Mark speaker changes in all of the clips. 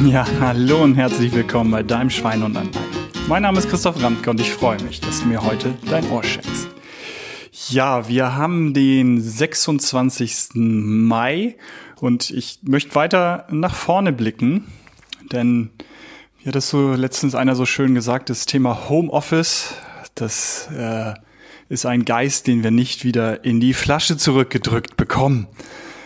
Speaker 1: Ja, hallo und herzlich willkommen bei deinem Schwein und Anleihen. Mein Name ist Christoph Ramke und ich freue mich, dass du mir heute dein Ohr schenkst. Ja, wir haben den 26. Mai und ich möchte weiter nach vorne blicken, denn wie hat es so letztens einer so schön gesagt, das Thema Homeoffice, das äh, ist ein Geist, den wir nicht wieder in die Flasche zurückgedrückt bekommen.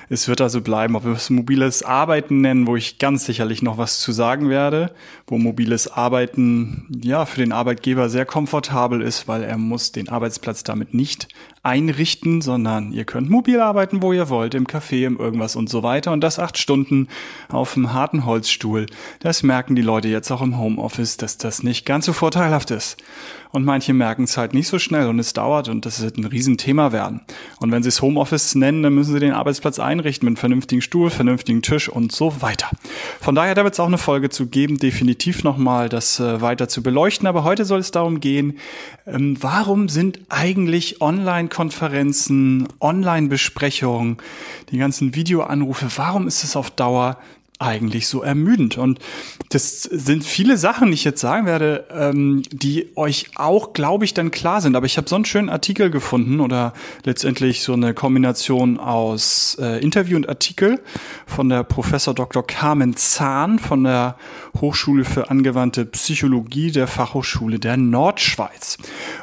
Speaker 1: Es wird also bleiben, ob wir es mobiles Arbeiten nennen, wo ich ganz sicherlich noch was zu sagen werde, wo mobiles Arbeiten ja für den Arbeitgeber sehr komfortabel ist, weil er muss den Arbeitsplatz damit nicht einrichten, sondern ihr könnt mobil arbeiten, wo ihr wollt, im Café, im irgendwas und so weiter. Und das acht Stunden auf dem harten Holzstuhl. Das merken die Leute jetzt auch im Homeoffice, dass das nicht ganz so vorteilhaft ist. Und manche merken es halt nicht so schnell und es dauert und das wird ein Riesenthema werden. Und wenn sie es Homeoffice nennen, dann müssen sie den Arbeitsplatz einrichten mit vernünftigen Stuhl, vernünftigen Tisch und so weiter. Von daher, da wird es auch eine Folge zu geben, definitiv nochmal das äh, weiter zu beleuchten. Aber heute soll es darum gehen, ähm, warum sind eigentlich online Online-Konferenzen, Online-Besprechungen, die ganzen Videoanrufe, warum ist es auf Dauer eigentlich so ermüdend? Und das sind viele Sachen, die ich jetzt sagen werde, ähm, die euch auch, glaube ich, dann klar sind. Aber ich habe so einen schönen Artikel gefunden oder letztendlich so eine Kombination aus äh, Interview und Artikel von der Professor Dr. Carmen Zahn von der Hochschule für angewandte Psychologie der Fachhochschule der Nordschweiz.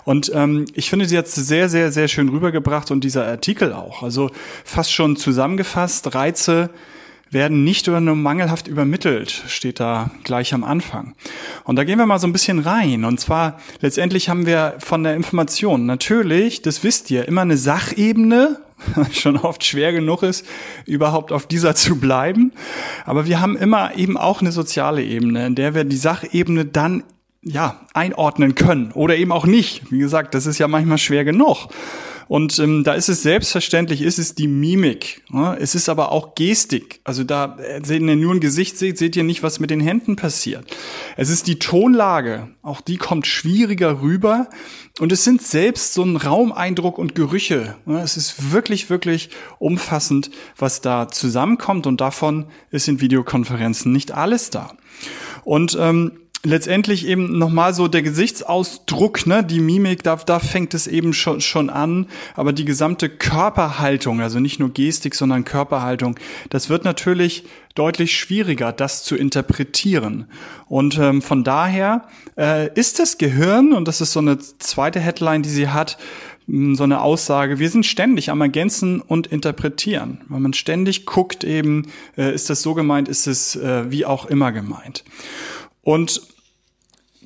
Speaker 1: Und ähm, ich finde, sie hat sehr, sehr, sehr schön rübergebracht und dieser Artikel auch. Also fast schon zusammengefasst, Reize werden nicht oder nur mangelhaft übermittelt, steht da gleich am Anfang. Und da gehen wir mal so ein bisschen rein. Und zwar letztendlich haben wir von der Information natürlich, das wisst ihr, immer eine Sachebene, schon oft schwer genug ist, überhaupt auf dieser zu bleiben. Aber wir haben immer eben auch eine soziale Ebene, in der wir die Sachebene dann ja einordnen können oder eben auch nicht. Wie gesagt, das ist ja manchmal schwer genug. Und ähm, da ist es selbstverständlich, ist es die Mimik. Ne? Es ist aber auch Gestik. Also da, äh, wenn ihr nur ein Gesicht seht, seht ihr nicht, was mit den Händen passiert. Es ist die Tonlage. Auch die kommt schwieriger rüber. Und es sind selbst so ein Raumeindruck und Gerüche. Ne? Es ist wirklich, wirklich umfassend, was da zusammenkommt. Und davon ist in Videokonferenzen nicht alles da. Und ähm, letztendlich eben nochmal so der Gesichtsausdruck, ne, die Mimik, da, da fängt es eben schon, schon an, aber die gesamte Körperhaltung, also nicht nur Gestik, sondern Körperhaltung, das wird natürlich deutlich schwieriger, das zu interpretieren. Und ähm, von daher äh, ist das Gehirn, und das ist so eine zweite Headline, die sie hat, so eine Aussage, wir sind ständig am Ergänzen und Interpretieren. Weil man ständig guckt eben, äh, ist das so gemeint, ist es äh, wie auch immer gemeint. Und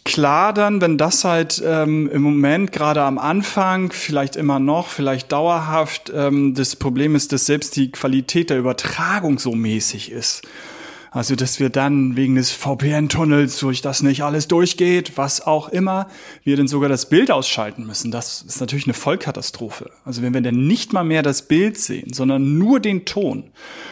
Speaker 1: klar dann, wenn das halt ähm, im Moment gerade am Anfang, vielleicht immer noch, vielleicht dauerhaft, ähm, das Problem ist, dass selbst die Qualität der Übertragung so mäßig ist. Also, dass wir dann wegen des VPN-Tunnels, durch das nicht alles durchgeht, was auch immer, wir dann sogar das Bild ausschalten müssen. Das ist natürlich eine Vollkatastrophe. Also, wenn wir dann nicht mal mehr das Bild sehen, sondern nur den Ton.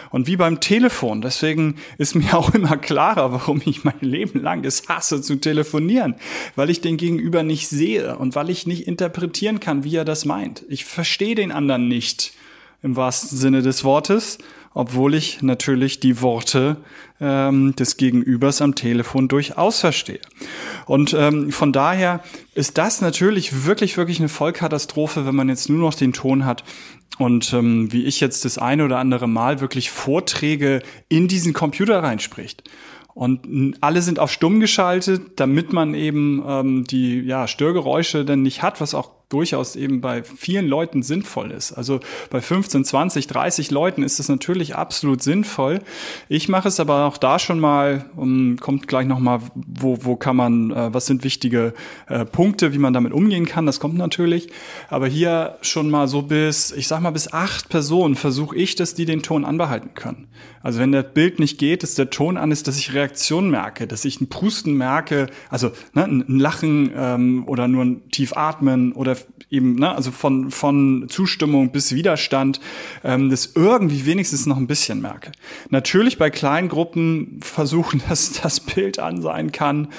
Speaker 1: Und wie beim Telefon. Deswegen ist mir auch immer klarer, warum ich mein Leben lang es hasse zu telefonieren. Weil ich den Gegenüber nicht sehe und weil ich nicht interpretieren kann, wie er das meint. Ich verstehe den anderen nicht im wahrsten Sinne des Wortes obwohl ich natürlich die Worte ähm, des Gegenübers am Telefon durchaus verstehe. Und ähm, von daher ist das natürlich wirklich, wirklich eine Vollkatastrophe, wenn man jetzt nur noch den Ton hat und ähm, wie ich jetzt das eine oder andere Mal wirklich Vorträge in diesen Computer reinspricht. Und alle sind auf stumm geschaltet, damit man eben ähm, die ja, Störgeräusche dann nicht hat, was auch durchaus eben bei vielen Leuten sinnvoll ist. Also bei 15, 20, 30 Leuten ist es natürlich absolut sinnvoll. Ich mache es aber auch da schon mal, um, kommt gleich nochmal, wo, wo kann man, äh, was sind wichtige äh, Punkte, wie man damit umgehen kann, das kommt natürlich. Aber hier schon mal so bis, ich sag mal bis acht Personen versuche ich, dass die den Ton anbehalten können. Also wenn der Bild nicht geht, dass der Ton an ist, dass ich Reaktion merke, dass ich ein Pusten merke, also ne, ein Lachen ähm, oder nur ein tief atmen oder eben, ne, also von, von Zustimmung bis Widerstand, ähm, das irgendwie wenigstens noch ein bisschen merke. Natürlich bei kleinen Gruppen versuchen, dass das Bild an sein kann,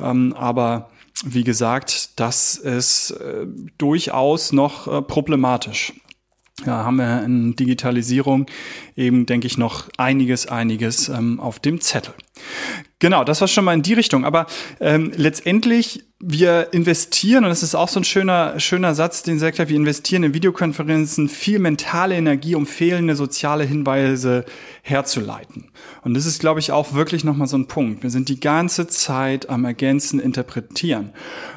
Speaker 1: ähm, aber wie gesagt, das ist äh, durchaus noch äh, problematisch. Ja, haben wir in Digitalisierung eben, denke ich, noch einiges, einiges ähm, auf dem Zettel. Genau, das war schon mal in die Richtung. Aber ähm, letztendlich, wir investieren, und das ist auch so ein schöner, schöner Satz, den sagt er, wir investieren in Videokonferenzen viel mentale Energie, um fehlende soziale Hinweise herzuleiten. Und das ist, glaube ich, auch wirklich nochmal so ein Punkt. Wir sind die ganze Zeit am Ergänzen, Interpretieren.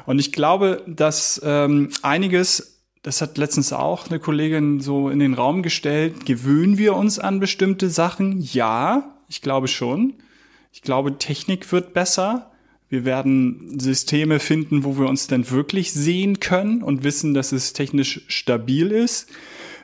Speaker 1: Und ich glaube, dass ähm, einiges das hat letztens auch eine Kollegin so in den Raum gestellt. Gewöhnen wir uns an bestimmte Sachen? Ja, ich glaube schon. Ich glaube, Technik wird besser. Wir werden Systeme finden, wo wir uns dann wirklich sehen können und wissen, dass es technisch stabil ist.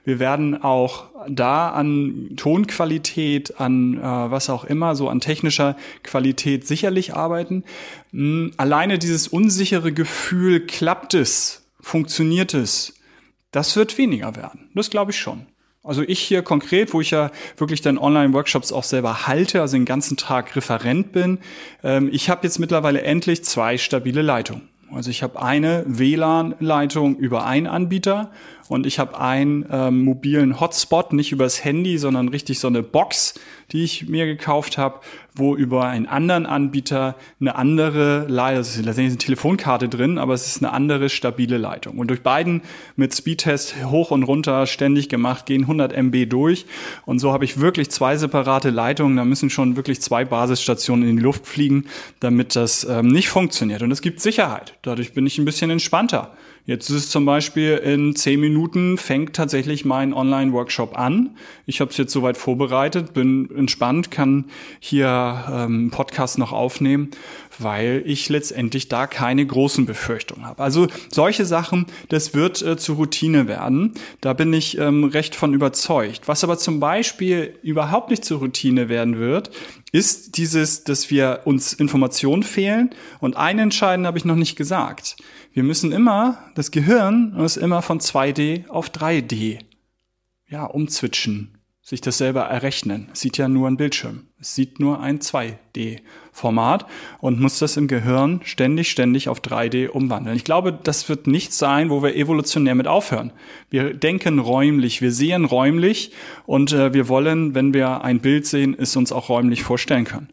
Speaker 1: Wir werden auch da an Tonqualität, an äh, was auch immer, so an technischer Qualität sicherlich arbeiten. Hm, alleine dieses unsichere Gefühl, klappt es, funktioniert es, das wird weniger werden. Das glaube ich schon. Also ich hier konkret, wo ich ja wirklich dann Online-Workshops auch selber halte, also den ganzen Tag Referent bin, ähm, ich habe jetzt mittlerweile endlich zwei stabile Leitungen. Also ich habe eine WLAN-Leitung über einen Anbieter und ich habe einen ähm, mobilen Hotspot, nicht übers Handy, sondern richtig so eine Box, die ich mir gekauft habe, wo über einen anderen Anbieter eine andere Leitung, also letztendlich ist eine Telefonkarte drin, aber es ist eine andere stabile Leitung. Und durch beiden mit Speedtest hoch und runter ständig gemacht, gehen 100 MB durch. Und so habe ich wirklich zwei separate Leitungen. Da müssen schon wirklich zwei Basisstationen in die Luft fliegen, damit das ähm, nicht funktioniert. Und es gibt Sicherheit. Dadurch bin ich ein bisschen entspannter. Jetzt ist es zum Beispiel in zehn Minuten fängt tatsächlich mein Online-Workshop an. Ich habe es jetzt soweit vorbereitet, bin entspannt, kann hier ähm, Podcast noch aufnehmen, weil ich letztendlich da keine großen Befürchtungen habe. Also solche Sachen, das wird äh, zur Routine werden. Da bin ich ähm, recht von überzeugt. Was aber zum Beispiel überhaupt nicht zur Routine werden wird, ist dieses, dass wir uns Informationen fehlen. Und einen entscheidenden habe ich noch nicht gesagt. Wir müssen immer, das Gehirn muss immer von 2D auf 3D, ja, umzwitschen, sich das selber errechnen. Sieht ja nur ein Bildschirm. Sieht nur ein 2D. Format und muss das im Gehirn ständig, ständig auf 3D umwandeln. Ich glaube, das wird nichts sein, wo wir evolutionär mit aufhören. Wir denken räumlich, wir sehen räumlich und äh, wir wollen, wenn wir ein Bild sehen, es uns auch räumlich vorstellen können.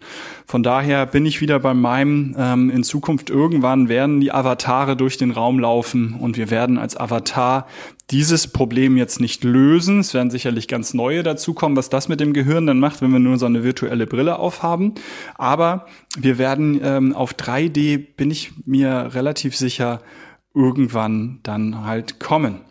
Speaker 1: Von daher bin ich wieder bei meinem, ähm, in Zukunft irgendwann werden die Avatare durch den Raum laufen und wir werden als Avatar dieses Problem jetzt nicht lösen. Es werden sicherlich ganz neue dazukommen, was das mit dem Gehirn dann macht, wenn wir nur so eine virtuelle Brille aufhaben. Aber wir werden ähm, auf 3D, bin ich mir relativ sicher, irgendwann dann halt kommen.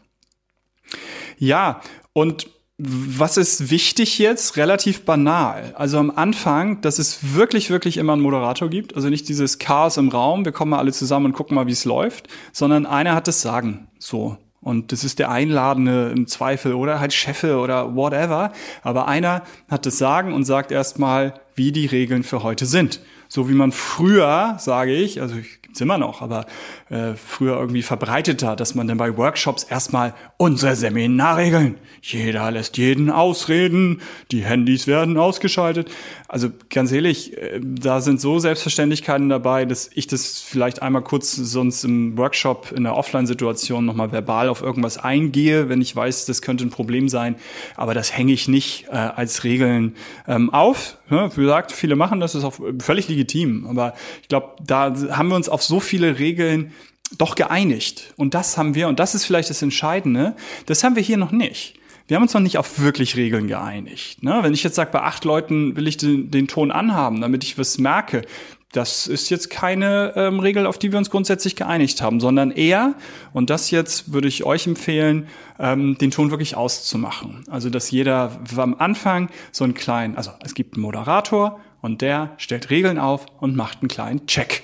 Speaker 1: Ja, und was ist wichtig jetzt? Relativ banal. Also am Anfang, dass es wirklich, wirklich immer einen Moderator gibt. Also nicht dieses Chaos im Raum, wir kommen mal alle zusammen und gucken mal, wie es läuft, sondern einer hat das Sagen. So. Und das ist der Einladende im Zweifel oder halt Chefe oder whatever. Aber einer hat das Sagen und sagt erstmal, wie die Regeln für heute sind. So wie man früher, sage ich, also ich gibt's immer noch, aber äh, früher irgendwie verbreiteter, dass man dann bei Workshops erstmal unsere Seminarregeln, jeder lässt jeden ausreden, die Handys werden ausgeschaltet. Also ganz ehrlich, äh, da sind so Selbstverständlichkeiten dabei, dass ich das vielleicht einmal kurz sonst im Workshop in der Offline-Situation nochmal verbal auf irgendwas eingehe, wenn ich weiß, das könnte ein Problem sein. Aber das hänge ich nicht äh, als Regeln ähm, auf. Ja, wie gesagt, viele machen das, ist auch völlig legitim. Aber ich glaube, da haben wir uns auf so viele Regeln doch geeinigt. Und das haben wir, und das ist vielleicht das Entscheidende, das haben wir hier noch nicht. Wir haben uns noch nicht auf wirklich Regeln geeinigt. Ne? Wenn ich jetzt sage, bei acht Leuten will ich den, den Ton anhaben, damit ich was merke, das ist jetzt keine ähm, Regel, auf die wir uns grundsätzlich geeinigt haben, sondern eher, und das jetzt würde ich euch empfehlen, ähm, den Ton wirklich auszumachen. Also, dass jeder am Anfang so einen kleinen, also es gibt einen Moderator und der stellt Regeln auf und macht einen kleinen Check.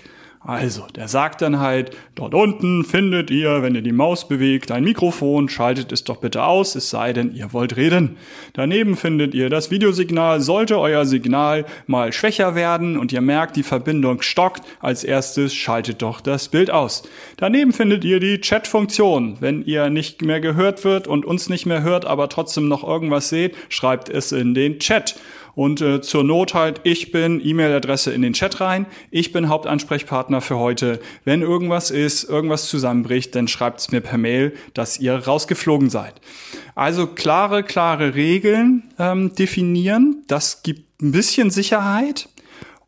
Speaker 1: Also, der sagt dann halt, dort unten findet ihr, wenn ihr die Maus bewegt, ein Mikrofon, schaltet es doch bitte aus, es sei denn, ihr wollt reden. Daneben findet ihr das Videosignal, sollte euer Signal mal schwächer werden und ihr merkt, die Verbindung stockt, als erstes schaltet doch das Bild aus. Daneben findet ihr die Chat-Funktion. Wenn ihr nicht mehr gehört wird und uns nicht mehr hört, aber trotzdem noch irgendwas seht, schreibt es in den Chat. Und äh, zur Not halt, ich bin E-Mail-Adresse in den Chat rein. Ich bin Hauptansprechpartner für heute. Wenn irgendwas ist, irgendwas zusammenbricht, dann schreibt es mir per Mail, dass ihr rausgeflogen seid. Also klare, klare Regeln ähm, definieren. Das gibt ein bisschen Sicherheit.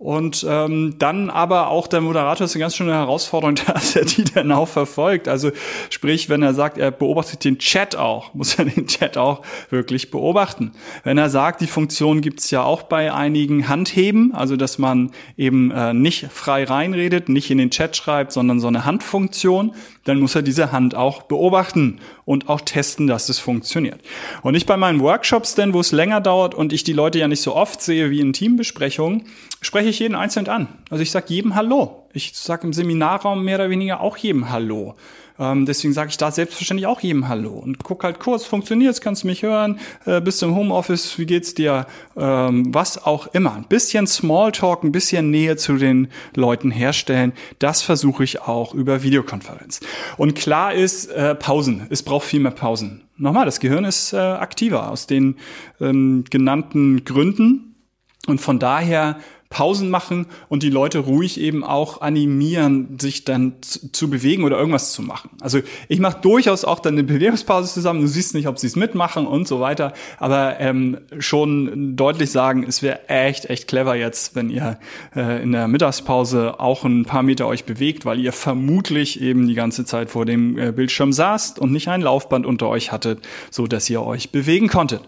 Speaker 1: Und ähm, dann aber auch der Moderator ist eine ganz schöne Herausforderung, dass er die dann auch verfolgt. Also sprich, wenn er sagt, er beobachtet den Chat auch, muss er den Chat auch wirklich beobachten. Wenn er sagt, die Funktion gibt's ja auch bei einigen Handheben, also dass man eben äh, nicht frei reinredet, nicht in den Chat schreibt, sondern so eine Handfunktion, dann muss er diese Hand auch beobachten und auch testen, dass es funktioniert. Und ich bei meinen Workshops denn, wo es länger dauert und ich die Leute ja nicht so oft sehe wie in Teambesprechungen, spreche ich jeden einzeln an. Also ich sage jedem Hallo. Ich sage im Seminarraum mehr oder weniger auch jedem Hallo. Ähm, deswegen sage ich da selbstverständlich auch jedem Hallo und guck halt kurz, funktioniert's, kannst du mich hören, äh, bist du im Homeoffice, wie geht's dir, ähm, was auch immer. Ein bisschen Smalltalk, ein bisschen Nähe zu den Leuten herstellen, das versuche ich auch über Videokonferenz. Und klar ist, äh, Pausen, es braucht viel mehr Pausen. Nochmal, das Gehirn ist äh, aktiver aus den ähm, genannten Gründen. Und von daher Pausen machen und die Leute ruhig eben auch animieren, sich dann zu, bewegen oder irgendwas zu machen. Also ich mache durchaus auch dann eine Bewegungspause zusammen. Du siehst nicht, ob sie es mitmachen und so weiter, aber ähm, schon deutlich sagen, es wäre echt, echt clever jetzt, wenn ihr äh, in der Mittagspause auch ein paar Meter euch bewegt, weil ihr vermutlich eben die ganze Zeit vor dem äh, Bildschirm saßt und nicht ein Laufband unter euch hattet, so dass ihr euch bewegen konntet.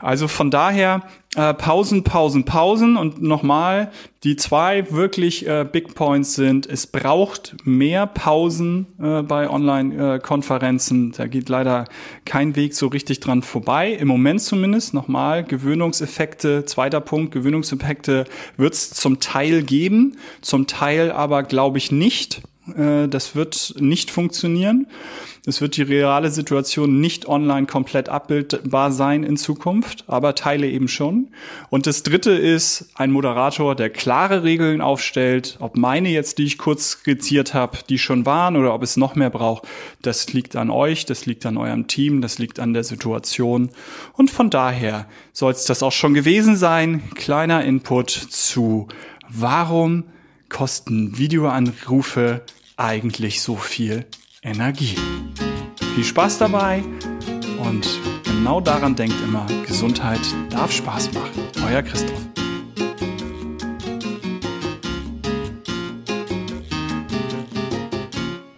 Speaker 1: Also von daher äh, Pausen, Pausen, Pausen und nochmal, die zwei wirklich äh, Big Points sind, es braucht mehr Pausen äh, bei Online-Konferenzen. da geht leider kein Weg so richtig dran vorbei. Im Moment zumindest nochmal Gewöhnungseffekte. Zweiter Punkt, Gewöhnungseffekte wird es zum Teil geben, zum Teil aber glaube ich nicht. Äh, das wird nicht funktionieren. Es wird die reale Situation nicht online komplett abbildbar sein in Zukunft, aber Teile eben schon. Und das dritte ist ein Moderator, der klare Regeln aufstellt. Ob meine jetzt, die ich kurz skizziert habe, die schon waren oder ob es noch mehr braucht, das liegt an euch, das liegt an eurem Team, das liegt an der Situation. Und von daher soll es das auch schon gewesen sein. Kleiner Input zu warum kosten Videoanrufe eigentlich so viel Energie. Viel Spaß dabei und genau daran denkt immer, Gesundheit darf Spaß machen. Euer Christoph.